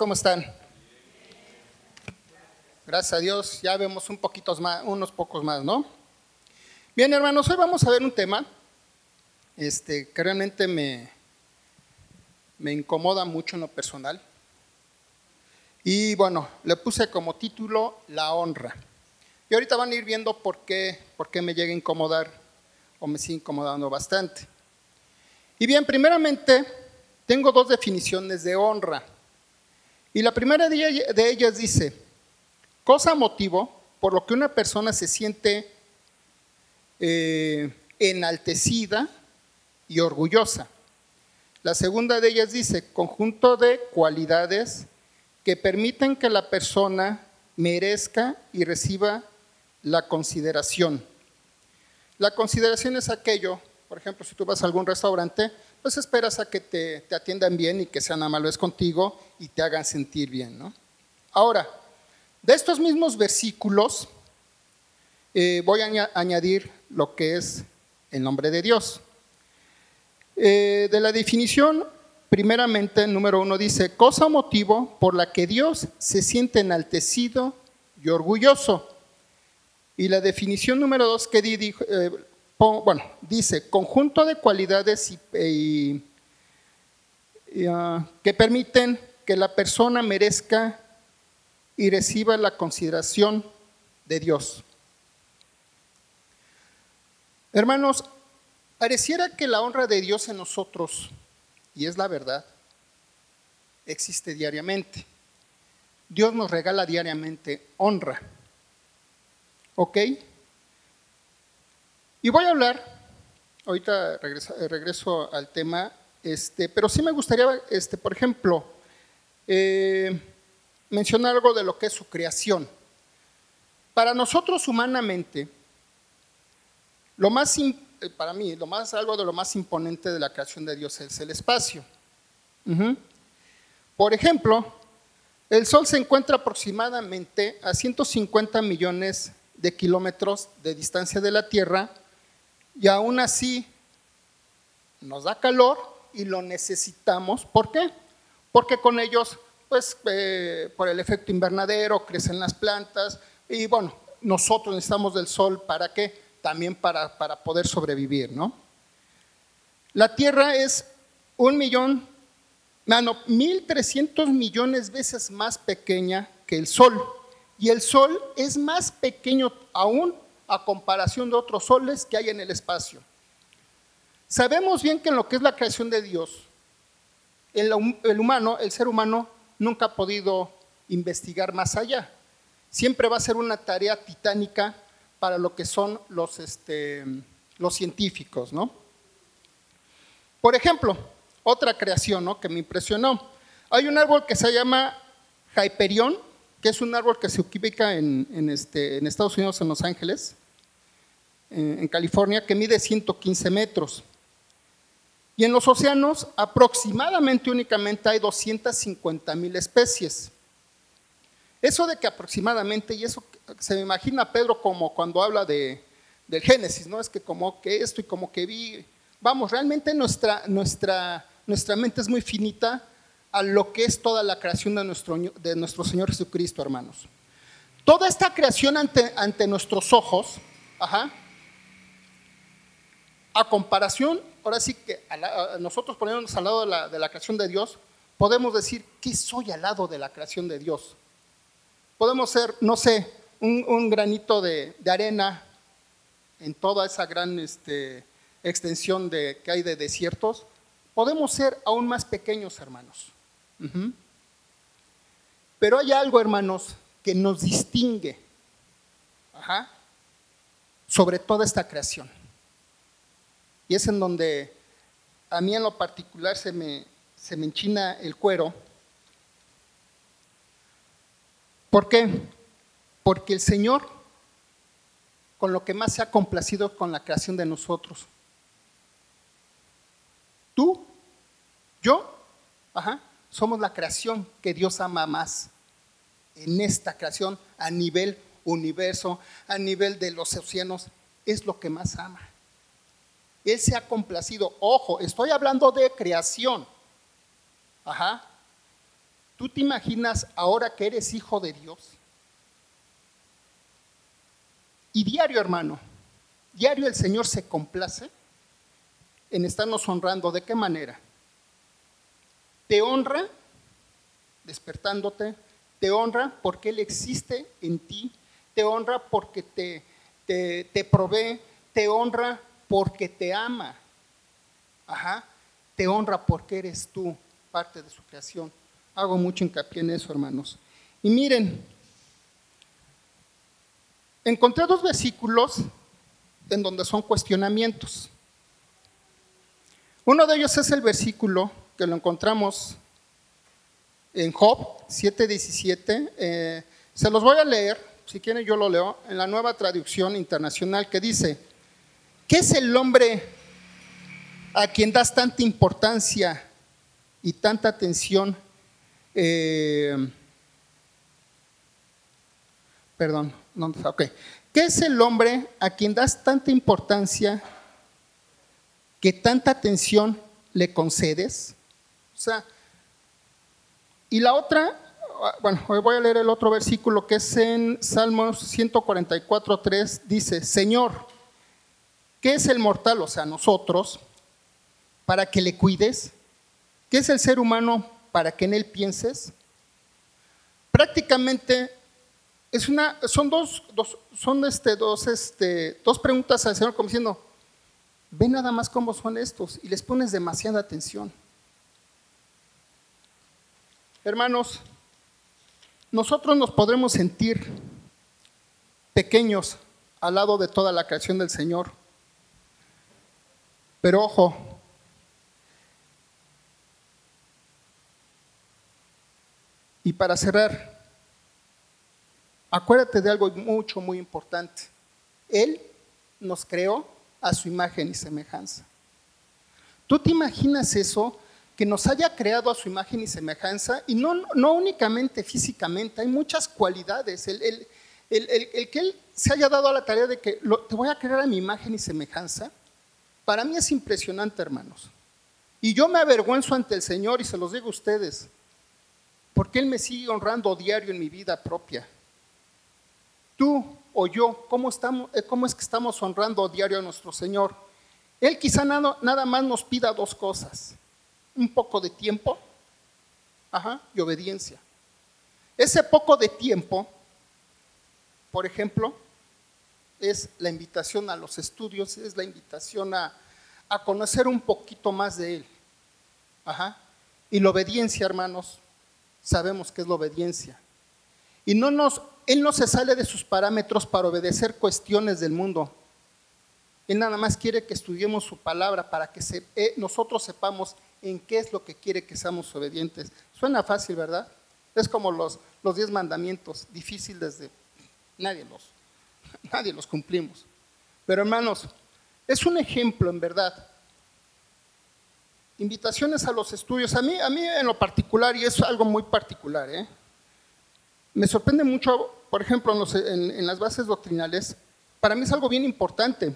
¿cómo están? Gracias a Dios, ya vemos un poquitos más, unos pocos más, ¿no? Bien, hermanos, hoy vamos a ver un tema este, que realmente me, me incomoda mucho en lo personal. Y bueno, le puse como título La honra. Y ahorita van a ir viendo por qué, por qué me llega a incomodar o me sigue incomodando bastante. Y bien, primeramente, tengo dos definiciones de honra. Y la primera de ellas dice, cosa motivo por lo que una persona se siente eh, enaltecida y orgullosa. La segunda de ellas dice, conjunto de cualidades que permiten que la persona merezca y reciba la consideración. La consideración es aquello, por ejemplo, si tú vas a algún restaurante, pues esperas a que te, atiendan bien y que sean amables contigo y te hagan sentir bien. ¿no? Ahora, de estos mismos versículos eh, voy a añadir lo que es el nombre de Dios. Eh, de la definición, primeramente, número uno dice, cosa o motivo por la que Dios se siente enaltecido y orgulloso. Y la definición número dos que di, dijo, eh, bueno, dice, conjunto de cualidades ah, que permiten que la persona merezca y reciba la consideración de Dios. Hermanos, pareciera que la honra de Dios en nosotros, y es la verdad, existe diariamente. Dios nos regala diariamente honra. ¿Ok? Y voy a hablar, ahorita regreso, al tema, este, pero sí me gustaría, este, por ejemplo, eh, mencionar algo de lo que es su creación. Para nosotros humanamente, lo más, eh, para mí, lo más, algo de lo más imponente de la creación de Dios es el espacio. Por ejemplo, el Sol se encuentra aproximadamente a 150 millones de kilómetros de distancia de la Tierra y aún así nos da calor y lo necesitamos. ¿Por qué? Porque con ellos, pues eh, por el efecto invernadero, crecen las plantas y bueno, nosotros necesitamos del sol para qué? También para, para poder sobrevivir, ¿no? La Tierra es un millón, no, mil trescientos millones veces más pequeña que el Sol. Y el Sol es más pequeño aún a comparación de otros soles que hay en el espacio. Sabemos bien que en lo que es la creación de Dios, el, humano, el ser humano, nunca ha podido investigar más allá. Siempre va a ser una tarea titánica para lo que son los, este, los científicos, ¿no? Por ejemplo, otra creación que me impresionó. Hay un árbol que se llama Hyperion, que es un árbol que se ubica en, en, este, en Estados Unidos, en Los Ángeles en California, que mide 115 metros. Y en los océanos aproximadamente únicamente hay 250 mil especies. Eso de que aproximadamente, y eso se me imagina Pedro como cuando habla de, del Génesis, ¿no? Es que como que esto y como que vi, vamos, realmente nuestra, nuestra, nuestra mente es muy finita a lo que es toda la creación de nuestro, de nuestro Señor Jesucristo, hermanos. Toda esta creación ante, ante nuestros ojos, ajá, a comparación, ahora sí que nosotros poniéndonos al lado de la, creación de Dios, podemos decir, ¿qué soy al lado de la creación de Dios? Podemos ser, no sé, un, granito de, arena en toda esa gran este, extensión de, que hay de desiertos. Podemos ser aún más pequeños, hermanos. Pero hay algo, hermanos, que nos distingue sobre toda esta creación. Y es en donde a mí en lo particular se me, se me enchina el cuero. ¿Por qué? Porque el Señor con lo que más se ha complacido con la creación de nosotros. Tú, yo, ajá, somos la creación que Dios ama más. En esta creación, a nivel universo, a nivel de los océanos, es lo que más ama. Él se ha complacido. Ojo, estoy hablando de creación. Ajá. ¿Tú te imaginas ahora que eres hijo de Dios? Y diario, hermano, diario el Señor se complace en estarnos honrando. ¿De qué manera? Te honra despertándote, te honra porque Él existe en ti, te honra porque te, te, te provee, te honra porque te ama. Ajá, te honra porque eres tú parte de su creación. Hago mucho hincapié en eso, hermanos. Y miren, encontré dos versículos en donde son cuestionamientos. Uno de ellos es el versículo que lo encontramos en Job 7:17. Eh, se los voy a leer, si quieren yo lo leo, en la nueva traducción internacional que dice, ¿qué es el hombre a quien das tanta importancia y tanta atención eh, perdón, ok. ¿Qué es el hombre a quien das tanta importancia, que tanta atención le concedes? O sea, y la otra, bueno, hoy voy a leer el otro versículo que es en Salmos 144, 3, dice, Señor, ¿qué es el mortal, o sea, nosotros, para que le cuides? ¿Qué es el ser humano para que en él pienses? Prácticamente es una, son dos, son este, dos, este, dos preguntas al Señor como diciendo, ve nada más cómo son estos y les pones demasiada atención. Hermanos, nosotros nos podremos sentir pequeños al lado de toda la creación del Señor. Pero ojo, Y para cerrar, acuérdate de algo mucho, muy importante. Él nos creó a su imagen y semejanza. ¿Tú te imaginas eso? Que nos haya creado a su imagen y semejanza, y no, no únicamente físicamente, hay muchas cualidades. El, que Él se haya dado a la tarea de que te voy a crear a mi imagen y semejanza, para mí es impresionante, hermanos. Y yo me avergüenzo ante el Señor y se los digo a ustedes. Porque Él me sigue honrando diario en mi vida propia. Tú o yo, ¿cómo, estamos, eh, cómo es que estamos honrando diario a nuestro Señor? Él quizá nada, nada más nos pida dos cosas. Un poco de tiempo y obediencia. Ese poco de tiempo, por ejemplo, es la invitación a los estudios, es la invitación a, a conocer un poquito más de Él. Ajá. Y la obediencia, hermanos, sabemos que es la obediencia. Y no nos, Él no se sale de sus parámetros para obedecer cuestiones del mundo. Él nada más quiere que estudiemos su palabra para que eh, nosotros sepamos en qué es lo que quiere que seamos obedientes. Suena fácil, ¿verdad? Es como los, los diez mandamientos, difícil desde... Nadie los, nadie los cumplimos. Pero hermanos, es un ejemplo en verdad invitaciones a los estudios. A mí, a mí en lo particular, y es algo muy particular, ¿eh? me sorprende mucho, por ejemplo, en, las bases doctrinales, para mí es algo bien importante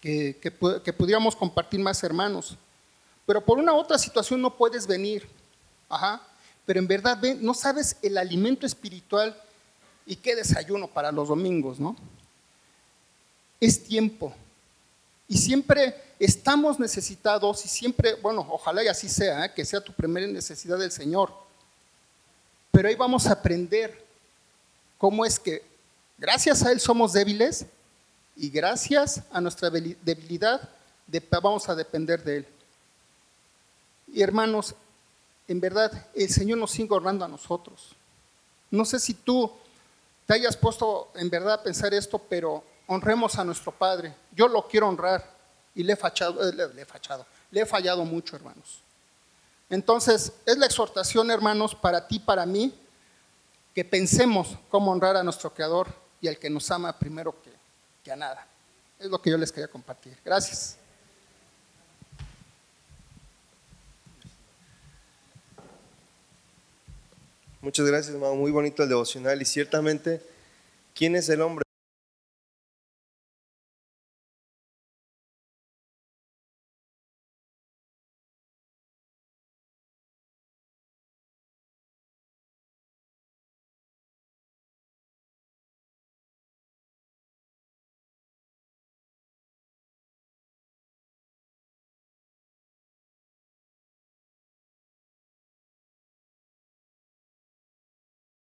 que, que, pudiéramos compartir más hermanos. Pero por una otra situación no puedes venir. Ajá. Pero en verdad no sabes el alimento espiritual y qué desayuno para los domingos, ¿no? Es tiempo. Y siempre estamos necesitados y siempre, bueno, ojalá y así sea, ¿eh? que sea tu primera necesidad del Señor. Pero ahí vamos a aprender cómo es que gracias a Él somos débiles y gracias a nuestra debilidad vamos a depender de Él. Y hermanos, en verdad, el Señor nos sigue honrando a nosotros. No sé si tú te hayas puesto en verdad a pensar esto, pero honremos a nuestro Padre. Yo lo quiero honrar y le he fachado, eh, le, he fachado, le he fallado mucho, hermanos. Entonces, es la exhortación, hermanos, para ti, para mí, que pensemos cómo honrar a nuestro Creador y al que nos ama primero que, que a nada. Es lo que yo les quería compartir. Gracias. Muchas gracias, hermano. Muy bonito el devocional y ciertamente, ¿quién es el hombre?